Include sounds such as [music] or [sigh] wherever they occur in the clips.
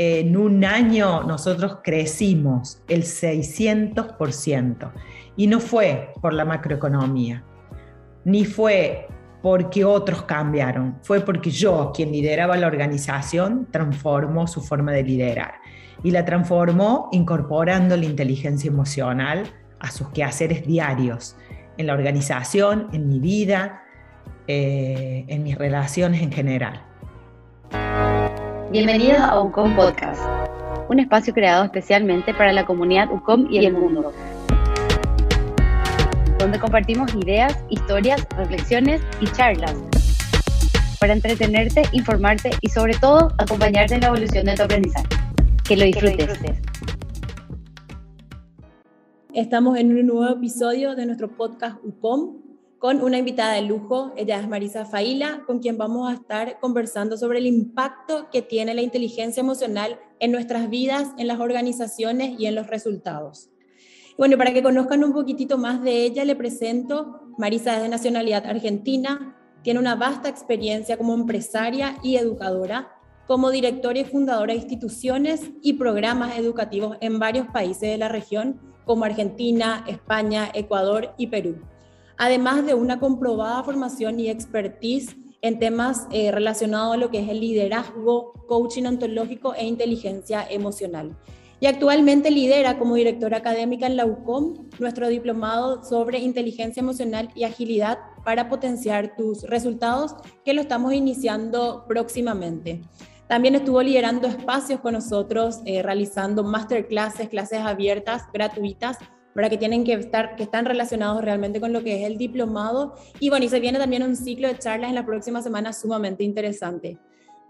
en un año nosotros crecimos el 600%. Y no fue por la macroeconomía, ni fue porque otros cambiaron, fue porque yo, quien lideraba la organización, transformó su forma de liderar. Y la transformó incorporando la inteligencia emocional a sus quehaceres diarios, en la organización, en mi vida, eh, en mis relaciones en general. Bienvenidos a UCOM Podcast, un espacio creado especialmente para la comunidad UCOM y el mundo, donde compartimos ideas, historias, reflexiones y charlas para entretenerte, informarte y sobre todo acompañarte en la evolución de tu aprendizaje. Que lo disfrutes. Estamos en un nuevo episodio de nuestro podcast UCOM con una invitada de lujo. Ella es Marisa Faila, con quien vamos a estar conversando sobre el impacto que tiene la inteligencia emocional en nuestras vidas, en las organizaciones y en los resultados. Bueno, para que conozcan un poquitito más de ella, le presento. Marisa es de nacionalidad argentina, tiene una vasta experiencia como empresaria y educadora, como directora y fundadora de instituciones y programas educativos en varios países de la región, como Argentina, España, Ecuador y Perú además de una comprobada formación y expertise en temas eh, relacionados a lo que es el liderazgo, coaching ontológico e inteligencia emocional. Y actualmente lidera como directora académica en la UCOM nuestro diplomado sobre inteligencia emocional y agilidad para potenciar tus resultados, que lo estamos iniciando próximamente. También estuvo liderando espacios con nosotros, eh, realizando masterclasses, clases abiertas, gratuitas para que tienen que estar, que están relacionados realmente con lo que es el diplomado. Y bueno, y se viene también un ciclo de charlas en la próxima semana sumamente interesante.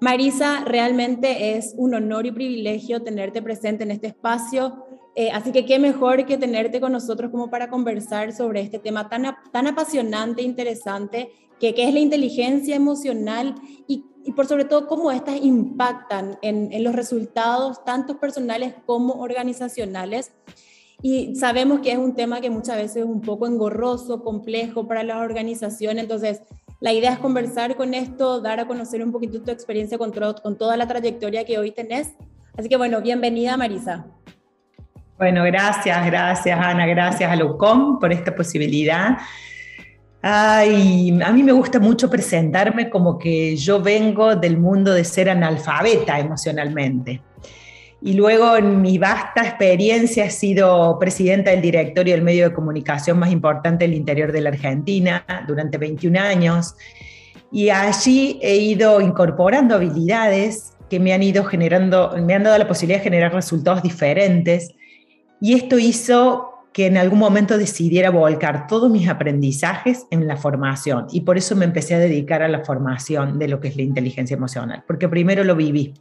Marisa, realmente es un honor y privilegio tenerte presente en este espacio. Eh, así que qué mejor que tenerte con nosotros como para conversar sobre este tema tan, tan apasionante, interesante, que, que es la inteligencia emocional y, y, por sobre todo cómo estas impactan en, en los resultados, tanto personales como organizacionales. Y sabemos que es un tema que muchas veces es un poco engorroso, complejo para las organizaciones. Entonces, la idea es conversar con esto, dar a conocer un poquito tu experiencia con, con toda la trayectoria que hoy tenés. Así que bueno, bienvenida Marisa. Bueno, gracias, gracias Ana, gracias a LUCOM por esta posibilidad. Ay, a mí me gusta mucho presentarme como que yo vengo del mundo de ser analfabeta emocionalmente. Y luego en mi vasta experiencia he sido presidenta del directorio del medio de comunicación más importante del interior de la Argentina durante 21 años. Y allí he ido incorporando habilidades que me han ido generando, me han dado la posibilidad de generar resultados diferentes. Y esto hizo que en algún momento decidiera volcar todos mis aprendizajes en la formación. Y por eso me empecé a dedicar a la formación de lo que es la inteligencia emocional, porque primero lo viví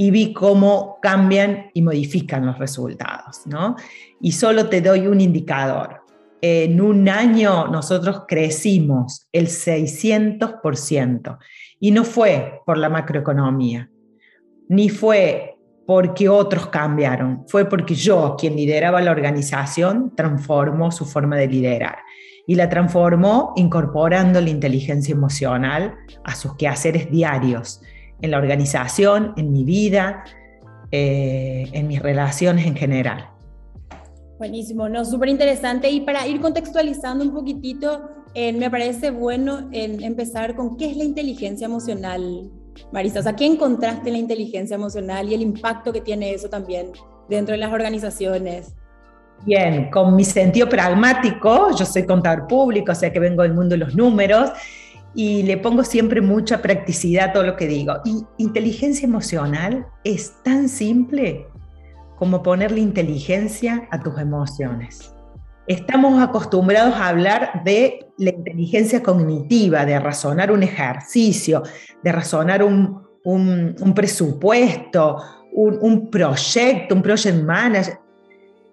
y vi cómo cambian y modifican los resultados, ¿no? Y solo te doy un indicador. En un año nosotros crecimos el 600% y no fue por la macroeconomía, ni fue porque otros cambiaron, fue porque yo, quien lideraba la organización, transformó su forma de liderar y la transformó incorporando la inteligencia emocional a sus quehaceres diarios en la organización, en mi vida, eh, en mis relaciones en general. Buenísimo, no, súper interesante. Y para ir contextualizando un poquitito, eh, me parece bueno en empezar con qué es la inteligencia emocional, Marisa. O sea, ¿qué encontraste en la inteligencia emocional y el impacto que tiene eso también dentro de las organizaciones? Bien, con mi sentido pragmático, yo soy contador público, o sea que vengo del mundo de los números, y le pongo siempre mucha practicidad a todo lo que digo. Y inteligencia emocional es tan simple como ponerle inteligencia a tus emociones. Estamos acostumbrados a hablar de la inteligencia cognitiva, de razonar un ejercicio, de razonar un, presupuesto, un, un proyecto, un project manager,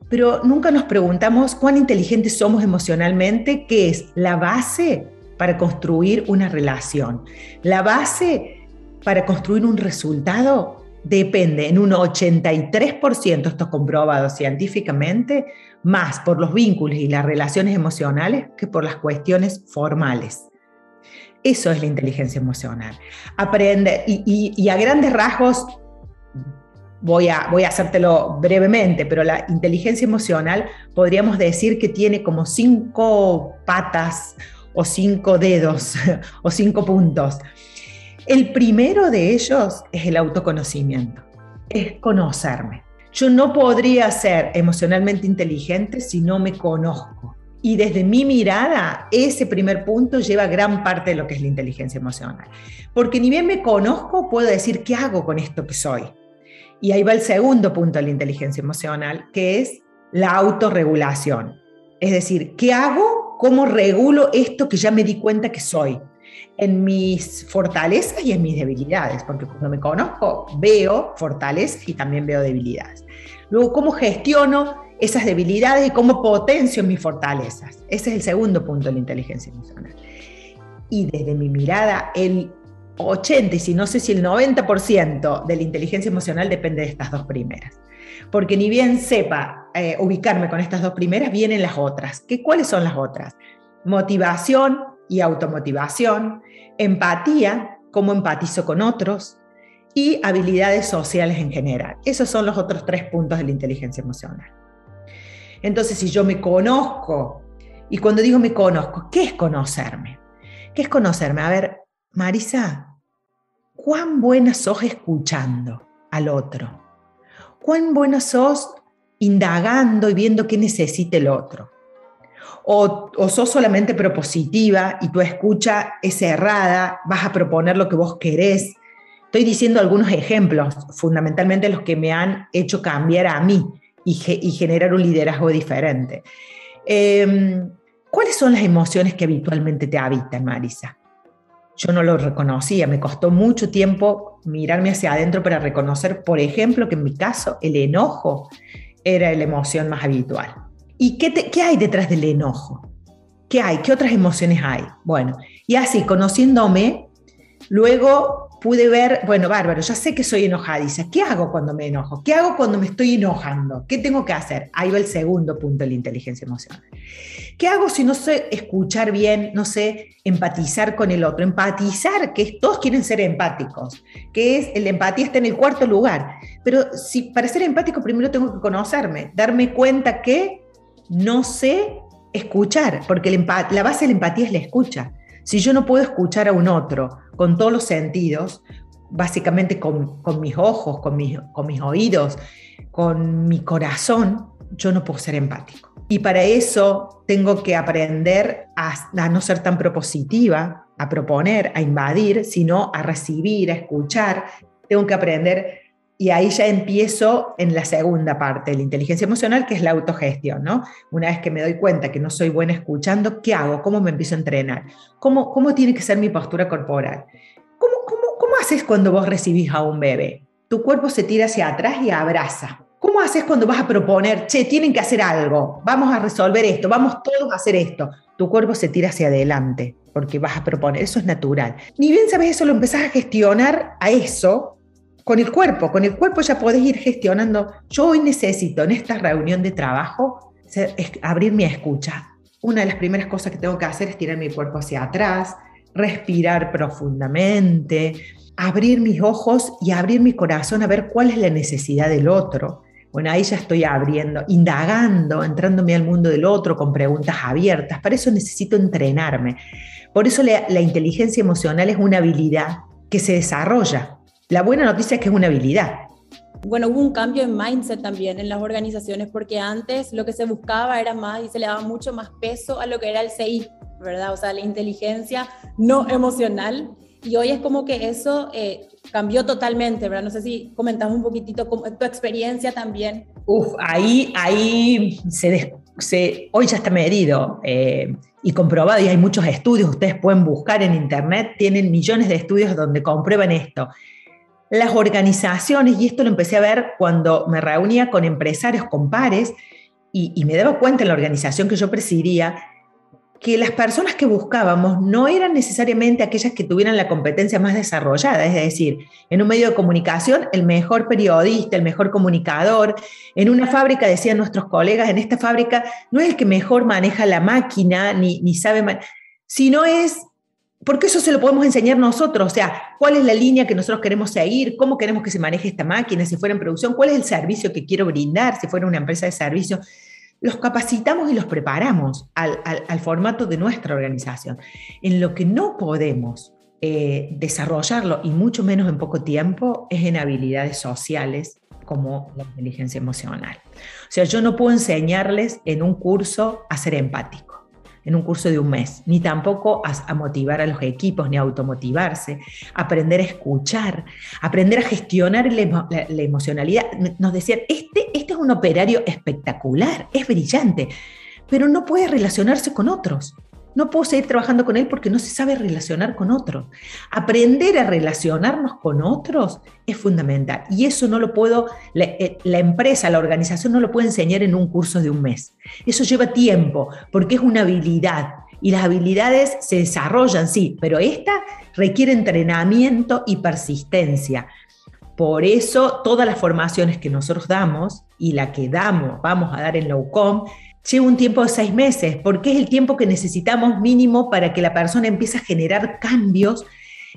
pero nunca nos preguntamos cuán inteligentes somos emocionalmente, que es la base para construir una relación. La base para construir un resultado depende en un 83%, esto es comprobado científicamente, más por los vínculos y las relaciones emocionales que por las cuestiones formales. Eso es la inteligencia emocional. Aprende, y, a grandes rasgos, voy a, voy a hacértelo brevemente, pero la inteligencia emocional podríamos decir que tiene como cinco patas o cinco dedos [laughs] o cinco puntos. El primero de ellos es el autoconocimiento, es conocerme. Yo no podría ser emocionalmente inteligente si no me conozco. Y desde mi mirada, ese primer punto lleva gran parte de lo que es la inteligencia emocional. Porque ni bien me conozco, puedo decir qué hago con esto que soy. Y ahí va el segundo punto de la inteligencia emocional, que es la autorregulación. Es decir, ¿qué hago? ¿Cómo regulo esto que ya me di cuenta que soy? En mis fortalezas y en mis debilidades, porque cuando me conozco veo fortalezas y también veo debilidades. Luego, ¿cómo gestiono esas debilidades y cómo potencio mis fortalezas? Ese es el segundo punto de la inteligencia emocional. Y desde mi mirada, el 80 y si no sé si el 90% de la inteligencia emocional depende de estas dos primeras. Porque ni bien sepa eh, ubicarme con estas dos primeras, vienen las otras. ¿Qué, ¿Cuáles son las otras? Motivación y automotivación, empatía, cómo empatizo con otros, y habilidades sociales en general. Esos son los otros tres puntos de la inteligencia emocional. Entonces, si yo me conozco, y cuando digo me conozco, ¿qué es conocerme? ¿Qué es conocerme? A ver, Marisa, ¿cuán buena sos escuchando al otro? ¿Cuán buena sos indagando y viendo qué necesita el otro? O, sos solamente propositiva y tu escucha es cerrada, vas a proponer lo que vos querés Estoy diciendo algunos ejemplos, fundamentalmente los que me han hecho cambiar a mí y, generar un liderazgo diferente. Em, ¿Cuáles son las emociones que habitualmente te habitan, Marisa? Yo no lo reconocía, me costó mucho tiempo mirarme hacia adentro para reconocer, por ejemplo, que en mi caso el enojo era la emoción más habitual. ¿Y qué, qué hay detrás del enojo? ¿Qué hay? ¿Qué otras emociones hay? Bueno, y así, conociéndome, luego pude ver, bueno, bárbaro, ya sé que soy enojadiza. ¿Qué hago cuando me enojo? ¿Qué hago cuando me estoy enojando? ¿Qué tengo que hacer? Ahí va el segundo punto de la inteligencia emocional. ¿Qué hago si no sé escuchar bien, no sé empatizar con el otro? Empatizar, que todos quieren ser empáticos, que es, la empatía está en el cuarto lugar. Pero si para ser empático primero tengo que conocerme, darme cuenta que no sé escuchar, porque la base de la empatía es la escucha. Si yo no puedo escuchar a un otro con todos los sentidos, básicamente con, mis ojos, con mis, oídos, con mi corazón, yo no puedo ser empático. Y para eso tengo que aprender a, no ser tan propositiva, a proponer, a invadir, sino a recibir, a escuchar. Tengo que aprender y ahí ya empiezo en la segunda parte la inteligencia emocional, que es la autogestión, ¿no? Una vez que me doy cuenta que no soy buena escuchando, ¿qué hago? ¿Cómo me empiezo a entrenar? ¿Cómo, cómo tiene que ser mi postura corporal? ¿Cómo, cómo, ¿Cómo haces cuando vos recibís a un bebé? Tu cuerpo se tira hacia atrás y abraza. ¿Cómo haces cuando vas a proponer, che, tienen que hacer algo, vamos a resolver esto, vamos todos a hacer esto? Tu cuerpo se tira hacia adelante porque vas a proponer, eso es natural. Ni bien sabes eso, lo empezás a gestionar a eso con el cuerpo, con el cuerpo ya podés ir gestionando. Yo hoy necesito en esta reunión de trabajo abrir mi escucha. Una de las primeras cosas que tengo que hacer es tirar mi cuerpo hacia atrás, respirar profundamente, abrir mis ojos y abrir mi corazón a ver cuál es la necesidad del otro. Bueno, ahí ya estoy abriendo, indagando, entrándome al mundo del otro con preguntas abiertas. Para eso necesito entrenarme. Por eso la, la inteligencia emocional es una habilidad que se desarrolla la buena noticia es que es una habilidad. Bueno, hubo un cambio en mindset también en las organizaciones porque antes lo que se buscaba era más y se le daba mucho más peso a lo que era el CI, ¿verdad? O sea, la inteligencia no emocional. Y hoy es como que eso eh, cambió totalmente, ¿verdad? No sé si comentamos un poquitito tu experiencia también. Uf, ahí, ahí se, se hoy ya está medido eh, y comprobado y hay muchos estudios, ustedes pueden buscar en internet, tienen millones de estudios donde comprueban esto las organizaciones, y esto lo empecé a ver cuando me reunía con empresarios, con pares, y, me daba cuenta en la organización que yo presidía, que las personas que buscábamos no eran necesariamente aquellas que tuvieran la competencia más desarrollada, es decir, en un medio de comunicación, el mejor periodista, el mejor comunicador, en una fábrica, decían nuestros colegas, en esta fábrica no es el que mejor maneja la máquina ni, ni sabe, sino es porque eso se lo podemos enseñar nosotros, o sea, cuál es la línea que nosotros queremos seguir, cómo queremos que se maneje esta máquina, si fuera en producción, cuál es el servicio que quiero brindar, si fuera una empresa de servicio. Los capacitamos y los preparamos al, formato de nuestra organización. En lo que no podemos eh, desarrollarlo, y mucho menos en poco tiempo, es en habilidades sociales como la inteligencia emocional. O sea, yo no puedo enseñarles en un curso a ser empático en un curso de un mes, ni tampoco a, motivar a los equipos, ni a automotivarse, aprender a escuchar, aprender a gestionar la, emocionalidad. Nos decían, este, este es un operario espectacular, es brillante, pero no puede relacionarse con otros no puedo seguir trabajando con él porque no se sabe relacionar con otros. Aprender a relacionarnos con otros es fundamental y eso no lo puedo, eh, la, empresa, la organización no lo puede enseñar en un curso de un mes. Eso lleva tiempo porque es una habilidad y las habilidades se desarrollan, sí, pero esta requiere entrenamiento y persistencia. Por eso todas las formaciones que nosotros damos y la que damos, vamos a dar en la UCOM, lleva un tiempo de seis meses, porque es el tiempo que necesitamos mínimo para que la persona empiece a generar cambios,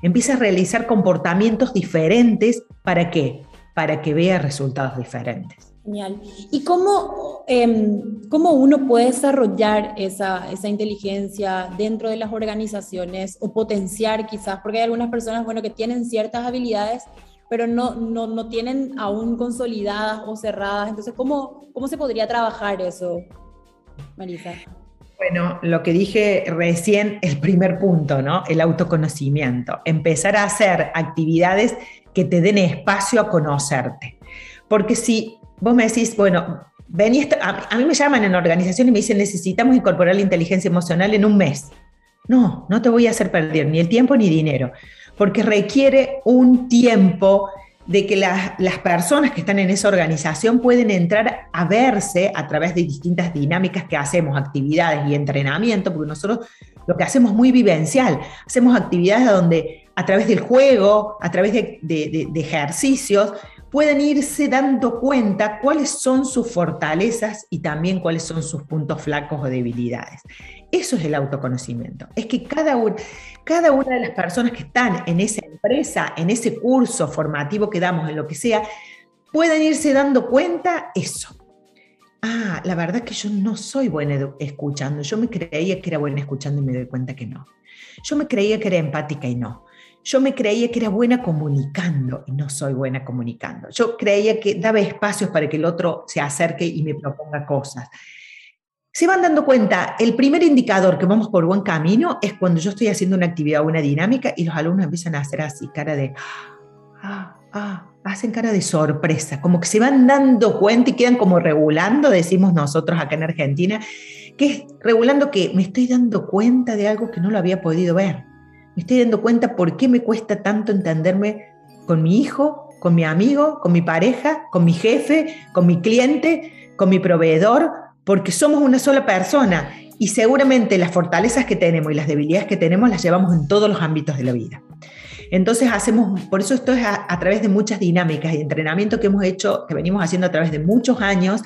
empiece a realizar comportamientos diferentes. ¿Para qué? Para que vea resultados diferentes. Genial. ¿Y cómo, em, cómo uno puede desarrollar esa, esa, inteligencia dentro de las organizaciones o potenciar quizás? Porque hay algunas personas, bueno, que tienen ciertas habilidades, pero no, no, no tienen aún consolidadas o cerradas. Entonces, ¿cómo, cómo se podría trabajar eso? Marisa? Bueno, lo que dije recién, el primer punto, ¿no? El autoconocimiento. Empezar a hacer actividades que te den espacio a conocerte. Porque si vos me decís, bueno, ven y a, mí me llaman en organización y me dicen, necesitamos incorporar la inteligencia emocional en un mes. No, no te voy a hacer perder ni el tiempo ni dinero, porque requiere un tiempo de que las, personas que están en esa organización pueden entrar a verse a través de distintas dinámicas que hacemos, actividades y entrenamiento, porque nosotros lo que hacemos es muy vivencial, hacemos actividades donde a través del juego, a través de ejercicios, pueden irse dando cuenta cuáles son sus fortalezas y también cuáles son sus puntos flacos o debilidades. Eso es el autoconocimiento. Es que cada, una de las personas que están en esa empresa, en ese curso formativo que damos, en lo que sea, pueden irse dando cuenta eso. Ah, la verdad que yo no soy buena escuchando. Yo me creía que era buena escuchando y me doy cuenta que no. Yo me creía que era empática y no. Yo me creía que era buena comunicando y no soy buena comunicando. Yo creía que daba espacios para que el otro se acerque y me proponga cosas. Se van dando cuenta, el primer indicador que vamos por buen camino es cuando yo estoy haciendo una actividad o una dinámica y los alumnos empiezan a hacer así, cara de, ah, ah, hacen cara de sorpresa, como que se van dando cuenta y quedan como regulando, decimos nosotros acá en Argentina, que es regulando que me estoy dando cuenta de algo que no lo había podido ver me estoy dando cuenta por qué me cuesta tanto entenderme con mi hijo, con mi amigo, con mi pareja, con mi jefe, con mi cliente, con mi proveedor, porque somos una sola persona y seguramente las fortalezas que tenemos y las debilidades que tenemos las llevamos en todos los ámbitos de la vida. Entonces hacemos, por eso esto es a, a través de muchas dinámicas y entrenamiento que hemos hecho, que venimos haciendo a través de muchos años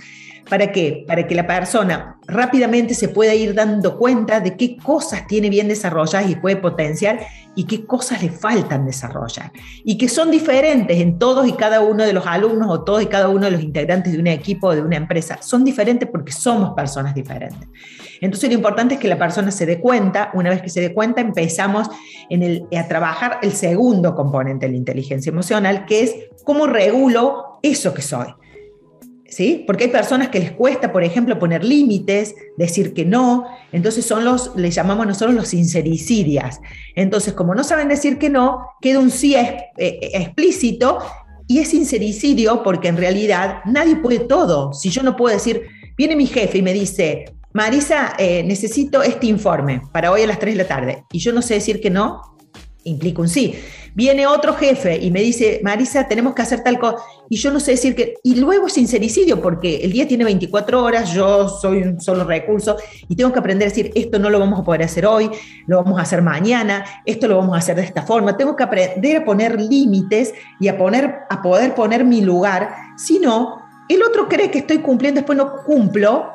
¿Para qué? Para que la persona rápidamente se pueda ir dando cuenta de qué cosas tiene bien desarrolladas y puede potenciar y qué cosas le faltan desarrollar. Y que son diferentes en todos y cada uno de los alumnos o todos y cada uno de los integrantes de un equipo o de una empresa. Son diferentes porque somos personas diferentes. Entonces lo importante es que la persona se dé cuenta, una vez que se dé cuenta empezamos a trabajar el segundo componente de la inteligencia emocional, que es cómo regulo eso que soy. ¿Sí? Porque hay personas que les cuesta, por ejemplo, poner límites, decir que no, entonces son los, le llamamos nosotros los sincericidias. Entonces, como no saben decir que no, queda un sí eh, explícito y es sincericidio porque en realidad nadie puede todo. Si yo no puedo decir, viene mi jefe y me dice, Marisa, eh, necesito este informe para hoy a las 3 de la tarde, y yo no sé decir que no, implica un sí. Viene otro jefe y me dice, Marisa, tenemos que hacer tal cosa, y yo no sé decir que, y luego es sincericidio, porque el día tiene 24 horas, yo soy un solo recurso, y tengo que aprender a decir, esto no lo vamos a poder hacer hoy, lo vamos a hacer mañana, esto lo vamos a hacer de esta forma, tengo que aprender a poner límites y a, poner, a poder poner mi lugar, si no, el otro cree que estoy cumpliendo, después no cumplo,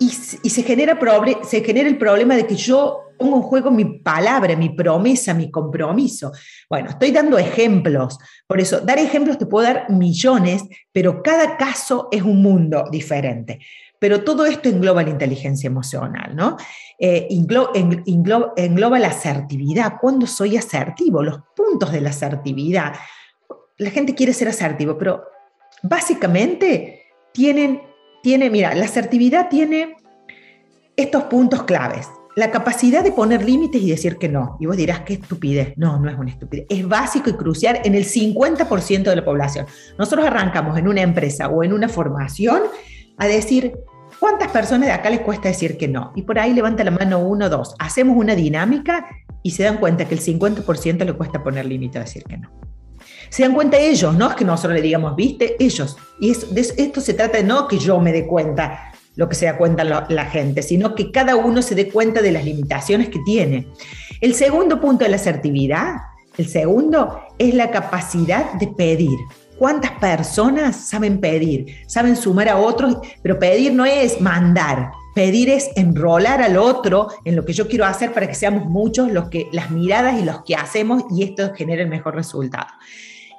y, se, genera se genera el problema de que yo pongo en juego mi palabra, mi promesa, mi compromiso. Bueno, estoy dando ejemplos. Por eso, dar ejemplos te puedo dar millones, pero cada caso es un mundo diferente. Pero todo esto engloba la inteligencia emocional, ¿no? Eh, engloba la asertividad. ¿Cuándo soy asertivo? Los puntos de la asertividad. La gente quiere ser asertivo, pero básicamente tienen, tiene, mira, la asertividad tiene estos puntos claves. La capacidad de poner límites y decir que no. Y vos dirás, qué estupidez. No, no es una estupidez. Es básico y crucial en el 50% de la población. Nosotros arrancamos en una empresa o en una formación a decir, ¿cuántas personas de acá les cuesta decir que no? Y por ahí levanta la mano uno, dos. Hacemos una dinámica y se dan cuenta que el 50% le cuesta poner límite a decir que no. Se dan cuenta ellos, no es que nosotros le digamos, viste, ellos. Y esto se trata de no que yo me dé cuenta, lo que se da cuenta la, gente, sino que cada uno se dé cuenta de las limitaciones que tiene. El segundo punto de la asertividad, el segundo, es la capacidad de pedir. ¿Cuántas personas saben pedir? Saben sumar a otros, pero pedir no es mandar. Pedir es enrolar al otro en lo que yo quiero hacer para que seamos muchos los que las miradas y los que hacemos y esto genere el mejor resultado.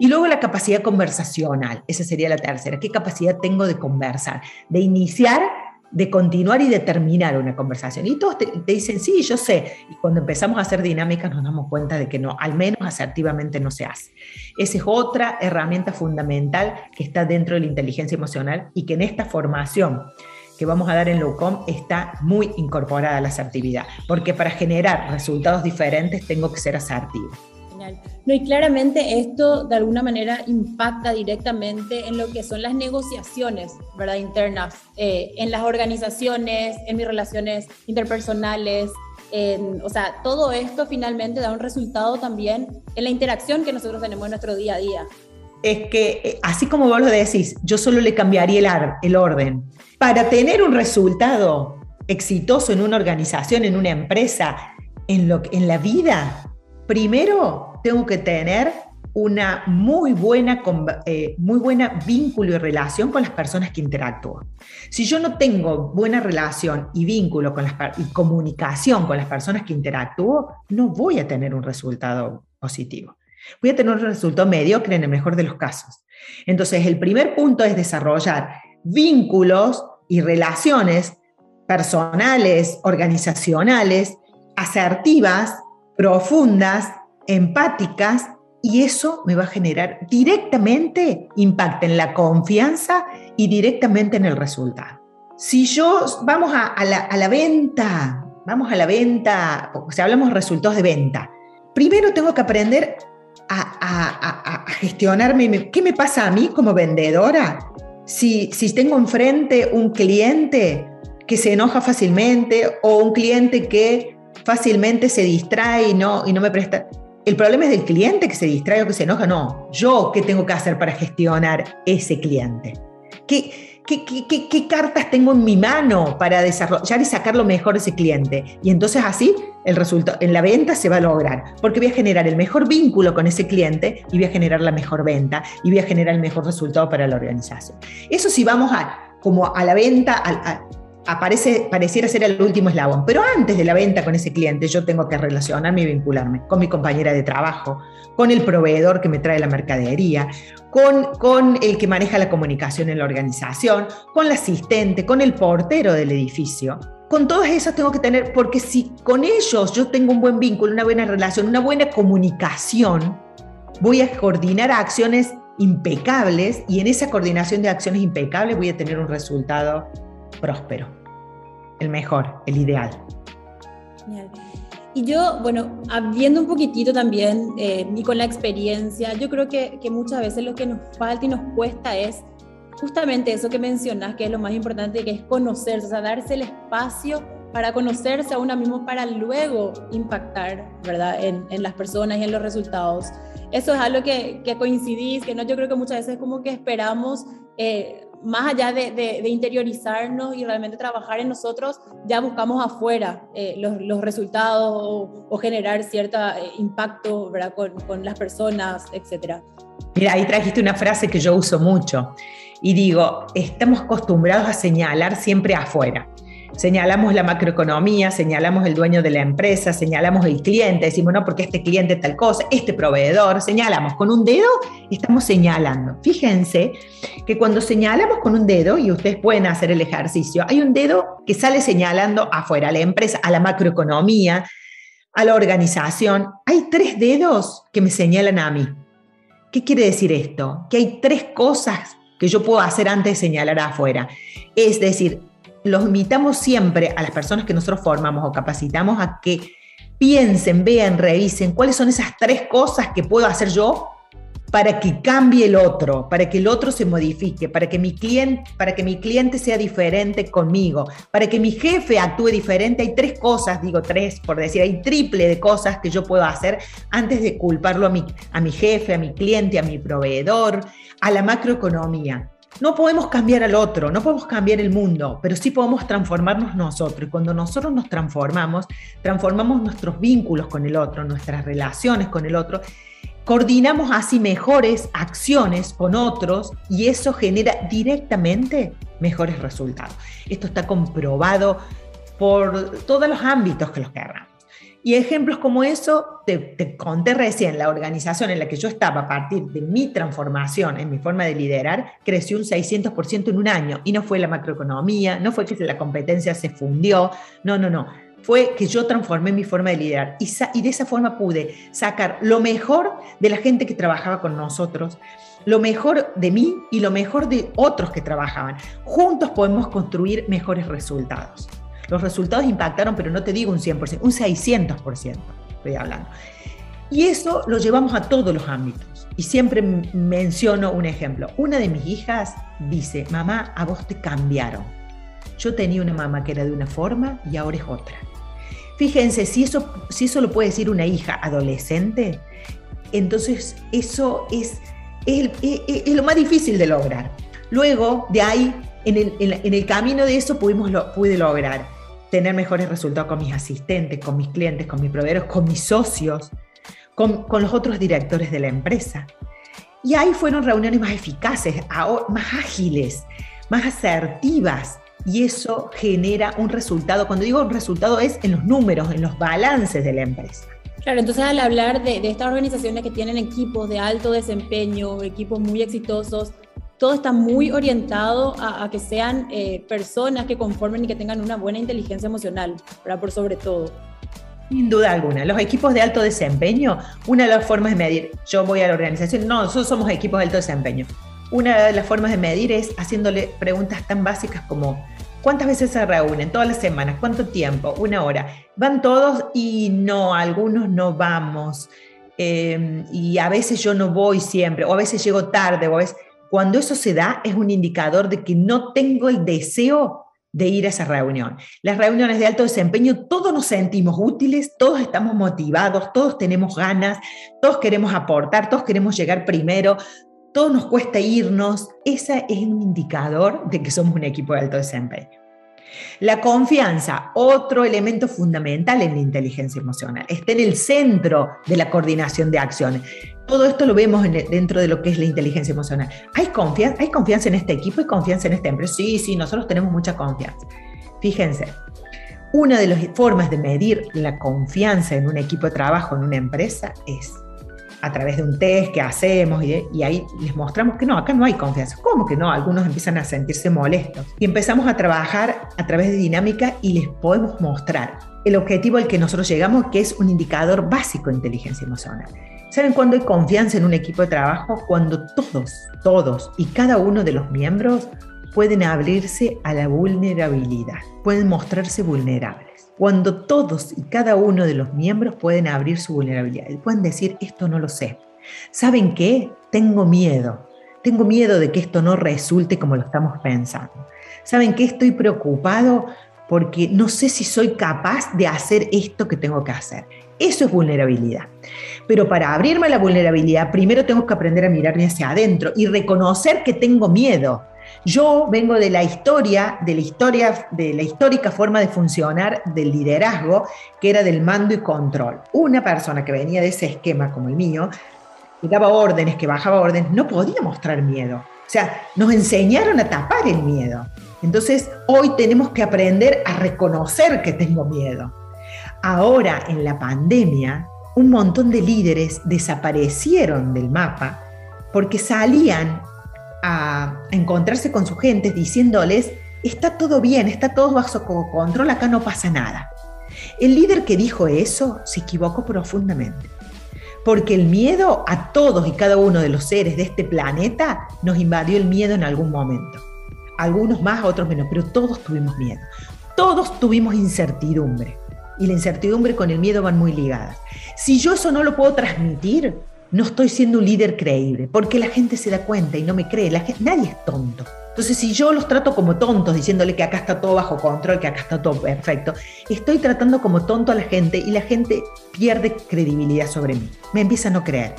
Y luego la capacidad conversacional, esa sería la tercera. ¿Qué capacidad tengo de conversar? De iniciar, de continuar y de terminar una conversación. Y todos te, dicen, sí, yo sé. Y cuando empezamos a hacer dinámicas nos damos cuenta de que no, al menos asertivamente no se hace. Esa es otra herramienta fundamental que está dentro de la inteligencia emocional y que en esta formación que vamos a dar en Lowcom está muy incorporada la asertividad, porque para generar resultados diferentes tengo que ser No, y claramente esto de alguna manera impacta directamente en lo que son las negociaciones, ¿verdad? Internas, eh, en las organizaciones, en mis relaciones interpersonales, o sea, todo esto finalmente da un resultado también en la interacción que nosotros tenemos en nuestro día a día. Es que, eh, así como vos lo decís, yo solo le cambiaría el, el orden. Para tener un resultado exitoso en una organización, en una empresa, en, lo, en la vida, primero tengo que tener una muy buena, eh, muy buena vínculo y relación con las personas que interactúo. Si yo no tengo buena relación y vínculo con las, y comunicación con las personas que interactúo, no voy a tener un resultado positivo. Voy a tener un resultado mediocre en el mejor de los casos. Entonces, el primer punto es desarrollar vínculos y relaciones personales, organizacionales, asertivas, profundas, empáticas y eso me va a generar directamente impacto en la confianza y directamente en el resultado. Si yo vamos a, la, venta, vamos a la venta, o sea, hablamos resultados de venta, primero tengo que aprender a, gestionarme. ¿Qué me pasa a mí como vendedora? Si, si tengo enfrente un cliente que se enoja fácilmente o un cliente que fácilmente se distrae y no, y no me presta el problema es del cliente que se distrae o que se enoja. No, yo qué tengo que hacer para gestionar ese cliente. ¿Qué, cartas tengo en mi mano para desarrollar y sacar lo mejor de ese cliente? Y entonces así el resultado en la venta se va a lograr, porque voy a generar el mejor vínculo con ese cliente y voy a generar la mejor venta y voy a generar el mejor resultado para la organización. Eso si vamos a, como a la venta, a, aparece, pareciera ser el último eslabón. Pero antes de la venta con ese cliente, yo tengo que relacionarme y vincularme con mi compañera de trabajo, con el proveedor que me trae la mercadería, con, con el que maneja la comunicación en la organización, con el asistente, con el portero del edificio. Con todos esos tengo que tener, porque si con ellos yo tengo un buen vínculo, una buena relación, una buena comunicación, voy a coordinar acciones impecables y en esa coordinación de acciones impecables voy a tener un resultado próspero, el mejor, el ideal. Y yo, bueno, viendo un poquitito también eh, y con la experiencia, yo creo que, que, muchas veces lo que nos falta y nos cuesta es justamente eso que mencionas, que es lo más importante, que es conocerse, o sea, darse el espacio para conocerse a uno mismo para luego impactar, ¿verdad?, en, en las personas y en los resultados. Eso es algo que, que coincidís, que no, yo creo que muchas veces como que esperamos eh, más allá de, interiorizarnos y realmente trabajar en nosotros, ya buscamos afuera eh, los, resultados o, generar cierto eh, impacto Con, con, las personas, etc. Mira, ahí trajiste una frase que yo uso mucho y digo, estamos acostumbrados a señalar siempre afuera. Señalamos la macroeconomía, señalamos el dueño de la empresa, señalamos el cliente, decimos, no, porque este cliente tal cosa, este proveedor, señalamos con un dedo, estamos señalando. Fíjense que cuando señalamos con un dedo, y ustedes pueden hacer el ejercicio, hay un dedo que sale señalando afuera, a la empresa, a la macroeconomía, a la organización. Hay tres dedos que me señalan a mí. ¿Qué quiere decir esto? Que hay tres cosas que yo puedo hacer antes de señalar afuera. Es decir, los invitamos siempre a las personas que nosotros formamos o capacitamos a que piensen, vean, revisen cuáles son esas tres cosas que puedo hacer yo para que cambie el otro, para que el otro se modifique, para que mi cliente, para que mi cliente sea diferente conmigo, para que mi jefe actúe diferente. Hay tres cosas, digo tres por decir, hay triple de cosas que yo puedo hacer antes de culparlo a mi, a mi jefe, a mi cliente, a mi proveedor, a la macroeconomía. No podemos cambiar al otro, no podemos cambiar el mundo, pero sí podemos transformarnos nosotros. Y cuando nosotros nos transformamos, transformamos nuestros vínculos con el otro, nuestras relaciones con el otro, coordinamos así mejores acciones con otros y eso genera directamente mejores resultados. Esto está comprobado por todos los ámbitos que los querramos. Y ejemplos como eso, te, conté recién, la organización en la que yo estaba a partir de mi transformación en mi forma de liderar, creció un 600% en un año. Y no fue la macroeconomía, no fue que la competencia se fundió, no, no, no. Fue que yo transformé mi forma de liderar y, y de esa forma pude sacar lo mejor de la gente que trabajaba con nosotros, lo mejor de mí y lo mejor de otros que trabajaban. Juntos podemos construir mejores resultados. Los resultados impactaron, pero no te digo un 100%, un 600% estoy hablando. Y eso lo llevamos a todos los ámbitos. Y siempre menciono un ejemplo. Una de mis hijas dice, mamá, a vos te cambiaron. Yo tenía una mamá que era de una forma y ahora es otra. Fíjense, si eso, si eso lo puede decir una hija adolescente, entonces eso es, es, lo más difícil de lograr. Luego, de ahí, en el, en el camino de eso pudimos lo, pude lograr tener mejores resultados con mis asistentes, con mis clientes, con mis proveedores, con mis socios, con, los otros directores de la empresa. Y ahí fueron reuniones más eficaces, más ágiles, más asertivas. Y eso genera un resultado. Cuando digo un resultado es en los números, en los balances de la empresa. Claro, entonces al hablar de, de estas organizaciones que tienen equipos de alto desempeño, equipos muy exitosos, todo está muy orientado a, que sean eh, personas que conformen y que tengan una buena inteligencia emocional, ¿verdad? Por sobre todo. Sin duda alguna. Los equipos de alto desempeño, una de las formas de medir, yo voy a la organización, no, nosotros somos equipos de alto desempeño. Una de las formas de medir es haciéndole preguntas tan básicas como, ¿cuántas veces se reúnen? Todas las semanas, ¿cuánto tiempo? Una hora. Van todos y no, algunos no vamos. Eh, y a veces yo no voy siempre, o a veces llego tarde, o a veces cuando eso se da, es un indicador de que no tengo el deseo de ir a esa reunión. Las reuniones de alto desempeño, todos nos sentimos útiles, todos estamos motivados, todos tenemos ganas, todos queremos aportar, todos queremos llegar primero, todos nos cuesta irnos. Ese es un indicador de que somos un equipo de alto desempeño. La confianza, otro elemento fundamental en la inteligencia emocional, está en el centro de la coordinación de acciones. Todo esto lo vemos dentro de lo que es la inteligencia emocional. ¿Hay confianza, ¿Hay confianza en este equipo y confianza en esta empresa? Sí, sí, nosotros tenemos mucha confianza. Fíjense, una de las formas de medir la confianza en un equipo de trabajo, en una empresa, es a través de un test que hacemos y, ahí les mostramos que no, acá no hay confianza. ¿Cómo que no? Algunos empiezan a sentirse molestos. Y empezamos a trabajar a través de dinámica y les podemos mostrar el objetivo al que nosotros llegamos, que es un indicador básico de inteligencia emocional. ¿Saben cuándo hay confianza en un equipo de trabajo? Cuando todos, todos y cada uno de los miembros pueden abrirse a la vulnerabilidad, pueden mostrarse vulnerables cuando todos y cada uno de los miembros pueden abrir su vulnerabilidad y pueden decir, esto no lo sé. ¿Saben qué? Tengo miedo. Tengo miedo de que esto no resulte como lo estamos pensando. ¿Saben qué? Estoy preocupado porque no sé si soy capaz de hacer esto que tengo que hacer. Eso es vulnerabilidad. Pero para abrirme a la vulnerabilidad, primero tengo que aprender a mirarme hacia adentro y reconocer que tengo miedo yo vengo de la historia, de la historia, de la histórica forma de funcionar del liderazgo, que era del mando y control. Una persona que venía de ese esquema como el mío, que daba órdenes, que bajaba órdenes, no podía mostrar miedo. O sea, nos enseñaron a tapar el miedo. Entonces, hoy tenemos que aprender a reconocer que tengo miedo. Ahora, en la pandemia, un montón de líderes desaparecieron del mapa porque salían a encontrarse con su gente diciéndoles, está todo bien, está todo bajo control, acá no pasa nada. El líder que dijo eso se equivocó profundamente, porque el miedo a todos y cada uno de los seres de este planeta nos invadió el miedo en algún momento. Algunos más, otros menos, pero todos tuvimos miedo. Todos tuvimos incertidumbre. Y la incertidumbre con el miedo van muy ligadas. Si yo eso no lo puedo transmitir, no estoy siendo un líder creíble, porque la gente se da cuenta y no me cree. La nadie es tonto. Entonces, si yo los trato como tontos, diciéndole que acá está todo bajo control, que acá está todo perfecto, estoy tratando como tonto a la gente y la gente pierde credibilidad sobre mí. Me empieza a no creer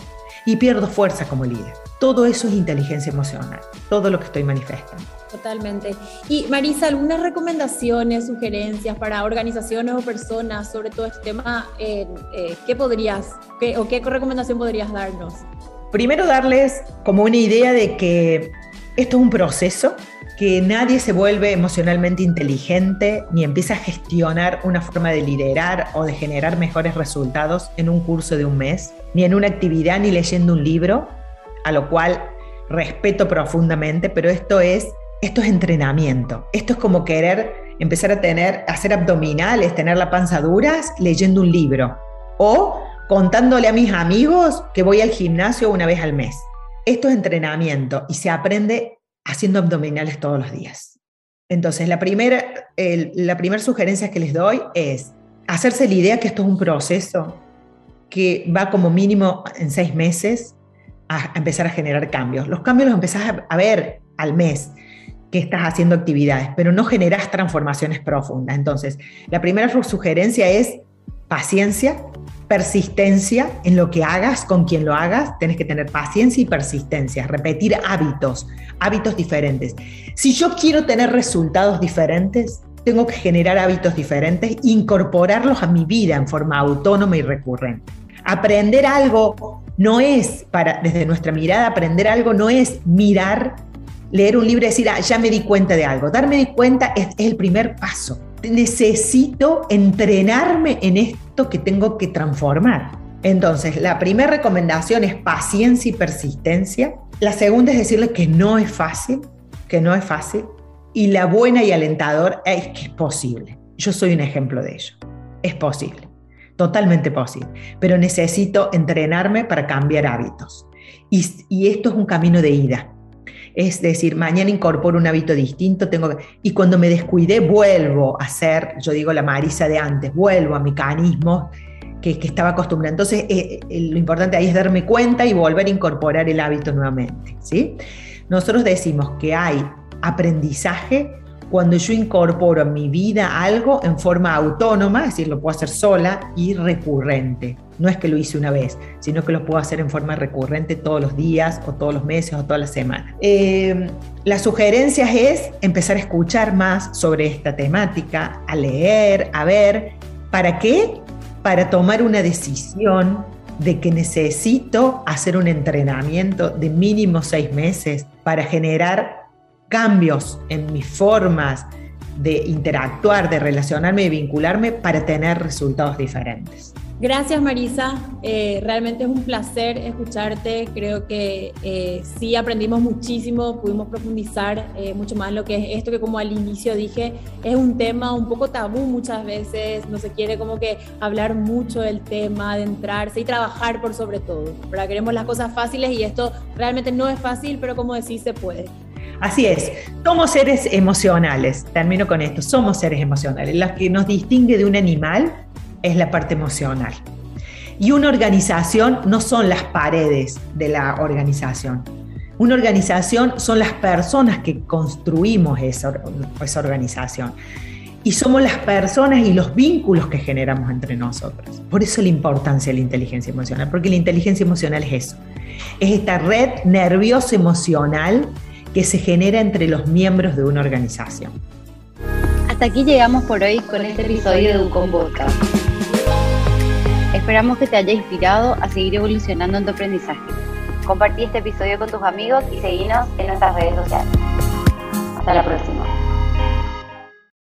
y pierdo fuerza como líder. Todo eso es inteligencia emocional, todo lo que estoy manifestando. Totalmente. Y Marisa, ¿algunas recomendaciones, sugerencias para organizaciones o personas sobre todo este tema? Eh, eh, ¿Qué podrías, qué, o qué recomendación podrías darnos? Primero darles como una idea de que esto es un proceso, que nadie se vuelve emocionalmente inteligente ni empieza a gestionar una forma de liderar o de generar mejores resultados en un curso de un mes, ni en una actividad, ni leyendo un libro, a lo cual respeto profundamente, pero esto es, esto es entrenamiento. Esto es como querer empezar a tener, hacer abdominales, tener la panza duras leyendo un libro o contándole a mis amigos que voy al gimnasio una vez al mes. Esto es entrenamiento y se aprende haciendo abdominales todos los días. Entonces, la primera, la primera sugerencia que les doy es hacerse la idea que esto es un proceso que va como mínimo en seis meses a, empezar a generar cambios. Los cambios los empezás a, ver al mes que estás haciendo actividades, pero no generas transformaciones profundas. Entonces, la primera sugerencia es paciencia, persistencia en lo que hagas, con quien lo hagas, tienes que tener paciencia y persistencia, repetir hábitos, hábitos diferentes. Si yo quiero tener resultados diferentes, tengo que generar hábitos diferentes, incorporarlos a mi vida en forma autónoma y recurrente. Aprender algo no es, para, desde nuestra mirada, aprender algo no es mirar, leer un libro y decir, ah, ya me di cuenta de algo. Darme cuenta es el primer paso necesito entrenarme en esto que tengo que transformar. Entonces, la primera recomendación es paciencia y persistencia. La segunda es decirle que no es fácil, que no es fácil. Y la buena y alentador es que es posible. Yo soy un ejemplo de ello. Es posible, totalmente posible. Pero necesito entrenarme para cambiar hábitos. Y esto es un camino de ida. Es decir, mañana incorporo un hábito distinto, tengo y cuando me descuidé vuelvo a ser, yo digo la Marisa de antes, vuelvo a mecanismos que, que estaba acostumbrada. Entonces, eh, eh, lo importante ahí es darme cuenta y volver a incorporar el hábito nuevamente. ¿sí? Nosotros decimos que hay aprendizaje cuando yo incorporo en mi vida algo en forma autónoma, es decir, lo puedo hacer sola y recurrente. No es que lo hice una vez, sino que lo puedo hacer en forma recurrente todos los días o todos los meses o todas las semanas. Eh, la sugerencia es empezar a escuchar más sobre esta temática, a leer, a ver. ¿Para qué? Para tomar una decisión de que necesito hacer un entrenamiento de mínimo seis meses para generar cambios en mis formas de interactuar, de relacionarme y vincularme para tener resultados diferentes. Gracias Marisa, eh, realmente es un placer escucharte, creo que eh, sí aprendimos muchísimo, pudimos profundizar eh, mucho más lo que es esto que como al inicio dije, es un tema un poco tabú muchas veces, no se quiere como que hablar mucho del tema, adentrarse y trabajar por sobre todo, ¿verdad? Queremos las cosas fáciles y esto realmente no es fácil, pero como decís se puede. Así es, somos seres emocionales, termino con esto, somos seres emocionales. Lo que nos distingue de un animal es la parte emocional. Y una organización no son las paredes de la organización. Una organización son las personas que construimos esa, esa organización. Y somos las personas y los vínculos que generamos entre nosotros. Por eso la importancia de la inteligencia emocional, porque la inteligencia emocional es eso. Es esta red nerviosa emocional que se genera entre los miembros de una organización. Hasta aquí llegamos por hoy con este episodio de Ucom Podcast. Esperamos que te haya inspirado a seguir evolucionando en tu aprendizaje. Compartí este episodio con tus amigos y seguinos en nuestras redes sociales. Hasta la próxima.